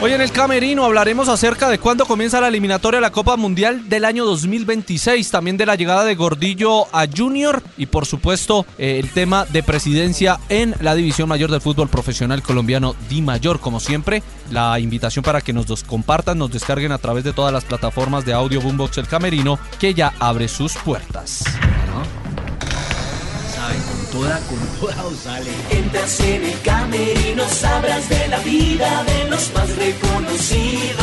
Hoy en el Camerino hablaremos acerca de cuándo comienza la eliminatoria de la Copa Mundial del año 2026, también de la llegada de Gordillo a Junior y por supuesto eh, el tema de presidencia en la División Mayor del Fútbol Profesional Colombiano Di Mayor. Como siempre, la invitación para que nos compartan, nos descarguen a través de todas las plataformas de audio Boombox El Camerino que ya abre sus puertas. con toda, con toda o sale. Entras en el camerino, sabrás de la vida de más reconocidos.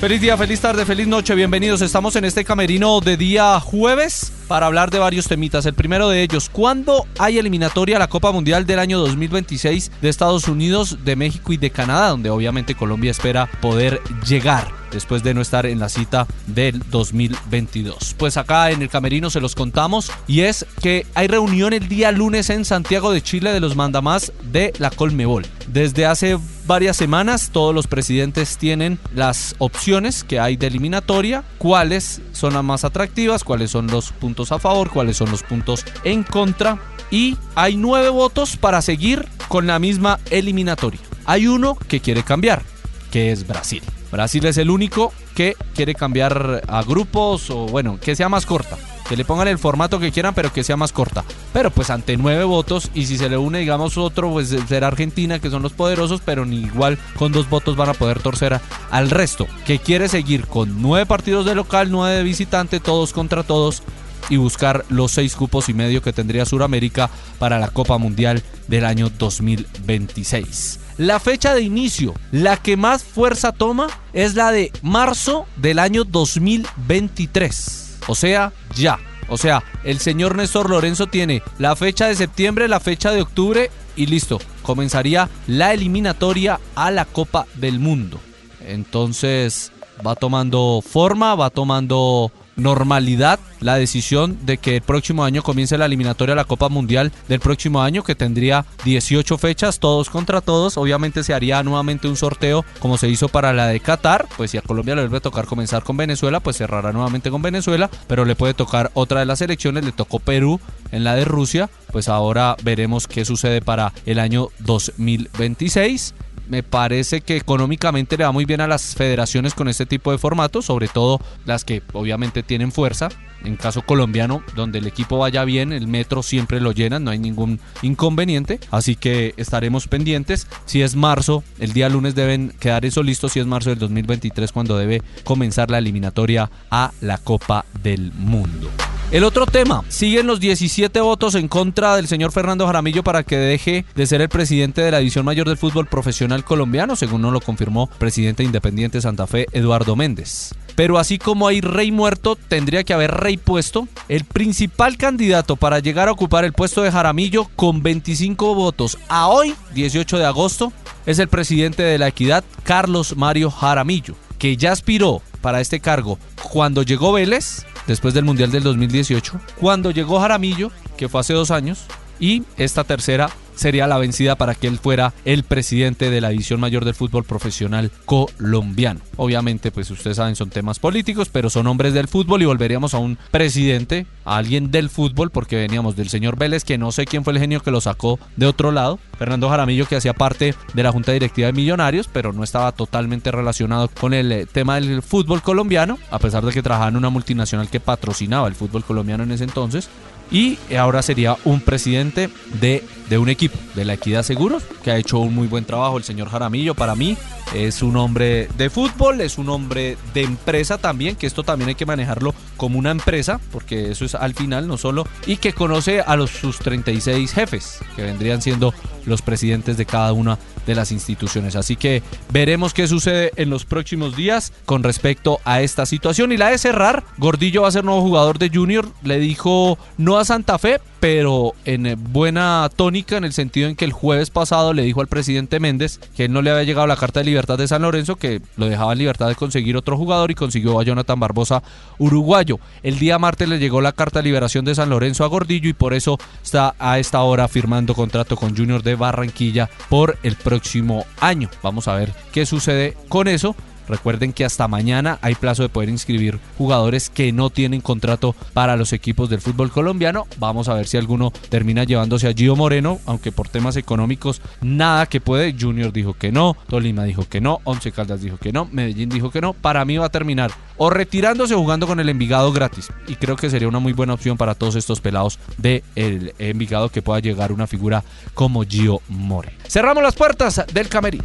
Feliz día, feliz tarde, feliz noche, bienvenidos. Estamos en este camerino de día jueves para hablar de varios temitas. El primero de ellos, ¿cuándo hay eliminatoria a la Copa Mundial del año 2026 de Estados Unidos, de México y de Canadá, donde obviamente Colombia espera poder llegar? después de no estar en la cita del 2022. Pues acá en el Camerino se los contamos y es que hay reunión el día lunes en Santiago de Chile de los mandamás de la Colmebol. Desde hace varias semanas todos los presidentes tienen las opciones que hay de eliminatoria, cuáles son las más atractivas, cuáles son los puntos a favor, cuáles son los puntos en contra y hay nueve votos para seguir con la misma eliminatoria. Hay uno que quiere cambiar, que es Brasil. Brasil es el único que quiere cambiar a grupos o bueno, que sea más corta. Que le pongan el formato que quieran, pero que sea más corta. Pero pues ante nueve votos, y si se le une, digamos, otro, pues será Argentina, que son los poderosos, pero ni igual con dos votos van a poder torcer al resto. Que quiere seguir con nueve partidos de local, nueve de visitante, todos contra todos, y buscar los seis cupos y medio que tendría Sudamérica para la Copa Mundial del año 2026. La fecha de inicio, la que más fuerza toma, es la de marzo del año 2023. O sea, ya. O sea, el señor Néstor Lorenzo tiene la fecha de septiembre, la fecha de octubre y listo. Comenzaría la eliminatoria a la Copa del Mundo. Entonces va tomando forma, va tomando normalidad la decisión de que el próximo año comience la eliminatoria a la Copa Mundial del próximo año que tendría 18 fechas, todos contra todos. Obviamente se haría nuevamente un sorteo como se hizo para la de Qatar, pues si a Colombia le vuelve a tocar comenzar con Venezuela, pues cerrará nuevamente con Venezuela, pero le puede tocar otra de las elecciones, le tocó Perú en la de Rusia, pues ahora veremos qué sucede para el año 2026 me parece que económicamente le va muy bien a las federaciones con este tipo de formatos, sobre todo las que obviamente tienen fuerza. En caso colombiano, donde el equipo vaya bien, el metro siempre lo llenan, no hay ningún inconveniente. Así que estaremos pendientes. Si es marzo, el día lunes deben quedar eso listo. Si es marzo del 2023, cuando debe comenzar la eliminatoria a la Copa del Mundo. El otro tema, siguen los 17 votos en contra del señor Fernando Jaramillo para que deje de ser el presidente de la División Mayor del Fútbol Profesional Colombiano, según nos lo confirmó presidente independiente Santa Fe, Eduardo Méndez. Pero así como hay rey muerto, tendría que haber rey puesto. El principal candidato para llegar a ocupar el puesto de Jaramillo con 25 votos a hoy, 18 de agosto, es el presidente de la Equidad, Carlos Mario Jaramillo, que ya aspiró para este cargo cuando llegó Vélez después del Mundial del 2018, cuando llegó Jaramillo, que fue hace dos años, y esta tercera sería la vencida para que él fuera el presidente de la división mayor del fútbol profesional colombiano. Obviamente, pues ustedes saben, son temas políticos, pero son hombres del fútbol y volveríamos a un presidente, a alguien del fútbol, porque veníamos del señor Vélez, que no sé quién fue el genio que lo sacó de otro lado, Fernando Jaramillo, que hacía parte de la Junta Directiva de Millonarios, pero no estaba totalmente relacionado con el eh, tema del fútbol colombiano, a pesar de que trabajaba en una multinacional que patrocinaba el fútbol colombiano en ese entonces y ahora sería un presidente de, de, un equipo, de la Equidad Seguros, que ha hecho un muy buen trabajo el señor Jaramillo. Para mí es un hombre de fútbol, es un hombre de empresa también, que esto también hay que manejarlo como una empresa, porque eso es al final, no solo, y que conoce a los, sus 36 jefes, que vendrían siendo los presidentes de cada una de las instituciones. Así que veremos qué sucede en los próximos días con respecto a esta situación. Y la de cerrar, Gordillo va a ser nuevo jugador de Junior, le dijo no a Santa Fe, pero en buena tónica en el sentido en que el jueves pasado le dijo al presidente Méndez que él no le había llegado la carta de libertad de San Lorenzo, que lo dejaba en libertad de conseguir otro jugador y consiguió a Jonathan Barbosa uruguayo. El día martes le llegó la carta de liberación de San Lorenzo a Gordillo y por eso está a esta hora firmando contrato con Junior de Barranquilla por el próximo año. Vamos a ver qué sucede con eso Recuerden que hasta mañana hay plazo de poder inscribir jugadores que no tienen contrato para los equipos del fútbol colombiano. Vamos a ver si alguno termina llevándose a Gio Moreno, aunque por temas económicos nada que puede. Junior dijo que no, Tolima dijo que no, Once Caldas dijo que no, Medellín dijo que no. Para mí va a terminar o retirándose o jugando con el Envigado gratis. Y creo que sería una muy buena opción para todos estos pelados del el Envigado que pueda llegar una figura como Gio More. Cerramos las puertas del camerino